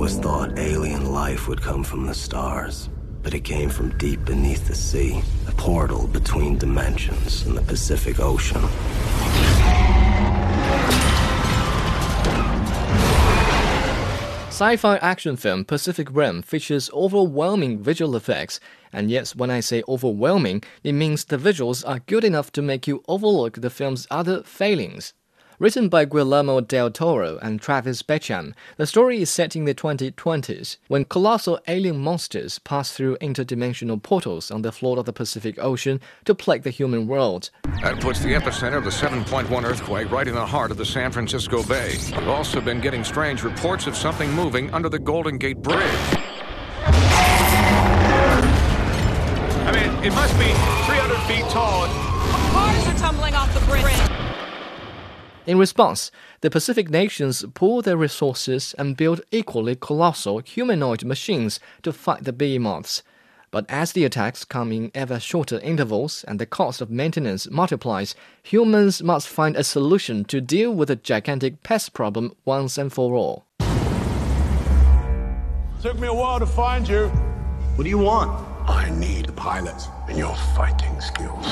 always thought alien life would come from the stars, but it came from deep beneath the sea, a portal between dimensions in the Pacific Ocean. Sci-fi action film Pacific Rim features overwhelming visual effects, and yes, when I say overwhelming, it means the visuals are good enough to make you overlook the film's other failings. Written by Guillermo del Toro and Travis Beacham, the story is set in the 2020s when colossal alien monsters pass through interdimensional portals on the floor of the Pacific Ocean to plague the human world. That puts the epicenter of the 7.1 earthquake right in the heart of the San Francisco Bay. We've also been getting strange reports of something moving under the Golden Gate Bridge. I mean, it must be 300 feet tall. Cars are tumbling off the bridge. In response, the Pacific nations pool their resources and build equally colossal humanoid machines to fight the behemoths. But as the attacks come in ever shorter intervals and the cost of maintenance multiplies, humans must find a solution to deal with the gigantic pest problem once and for all. Took me a while to find you. What do you want? I need pilots and your fighting skills.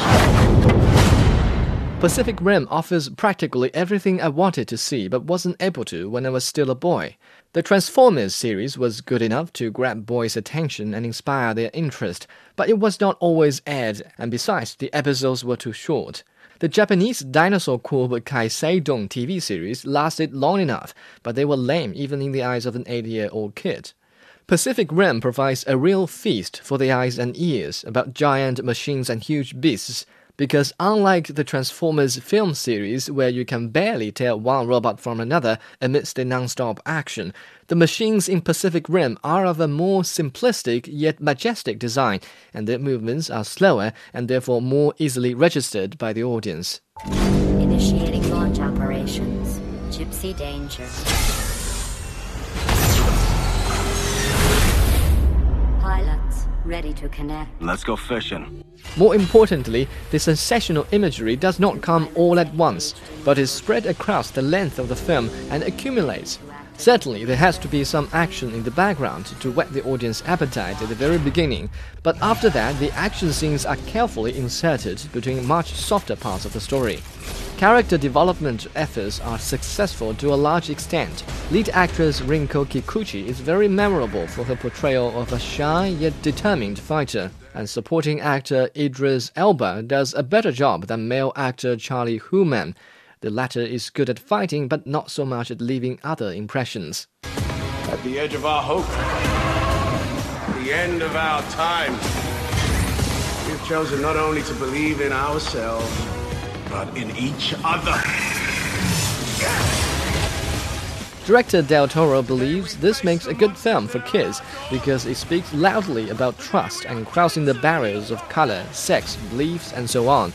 Pacific Rim offers practically everything I wanted to see but wasn't able to when I was still a boy. The Transformers series was good enough to grab boys' attention and inspire their interest, but it was not always aired, and besides, the episodes were too short. The Japanese Dinosaur Corps Koseidon TV series lasted long enough, but they were lame even in the eyes of an eight year old kid. Pacific Rim provides a real feast for the eyes and ears about giant machines and huge beasts because unlike the Transformers film series, where you can barely tell one robot from another amidst the non-stop action, the machines in Pacific Rim are of a more simplistic yet majestic design, and their movements are slower and therefore more easily registered by the audience. Initiating launch operations. Gypsy Danger. Ready to connect. Let's go fishing. More importantly, the sensational imagery does not come all at once, but is spread across the length of the film and accumulates. Certainly, there has to be some action in the background to whet the audience appetite at the very beginning, but after that, the action scenes are carefully inserted between much softer parts of the story. Character development efforts are successful to a large extent. Lead actress Rinko Kikuchi is very memorable for her portrayal of a shy yet determined fighter, and supporting actor Idris Elba does a better job than male actor Charlie Hunnam. The latter is good at fighting, but not so much at leaving other impressions. At the edge of our hope. The end of our time. We've chosen not only to believe in ourselves, but in each other. Director Del Toro believes this makes a good film for kids because it speaks loudly about trust and crossing the barriers of color, sex, beliefs, and so on.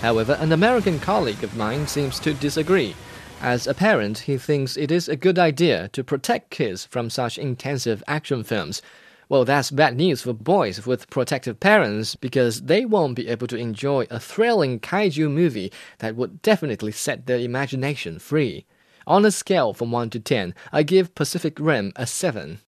However, an American colleague of mine seems to disagree. As a parent, he thinks it is a good idea to protect kids from such intensive action films. Well, that's bad news for boys with protective parents because they won't be able to enjoy a thrilling kaiju movie that would definitely set their imagination free. On a scale from 1 to 10, I give Pacific Rim a 7.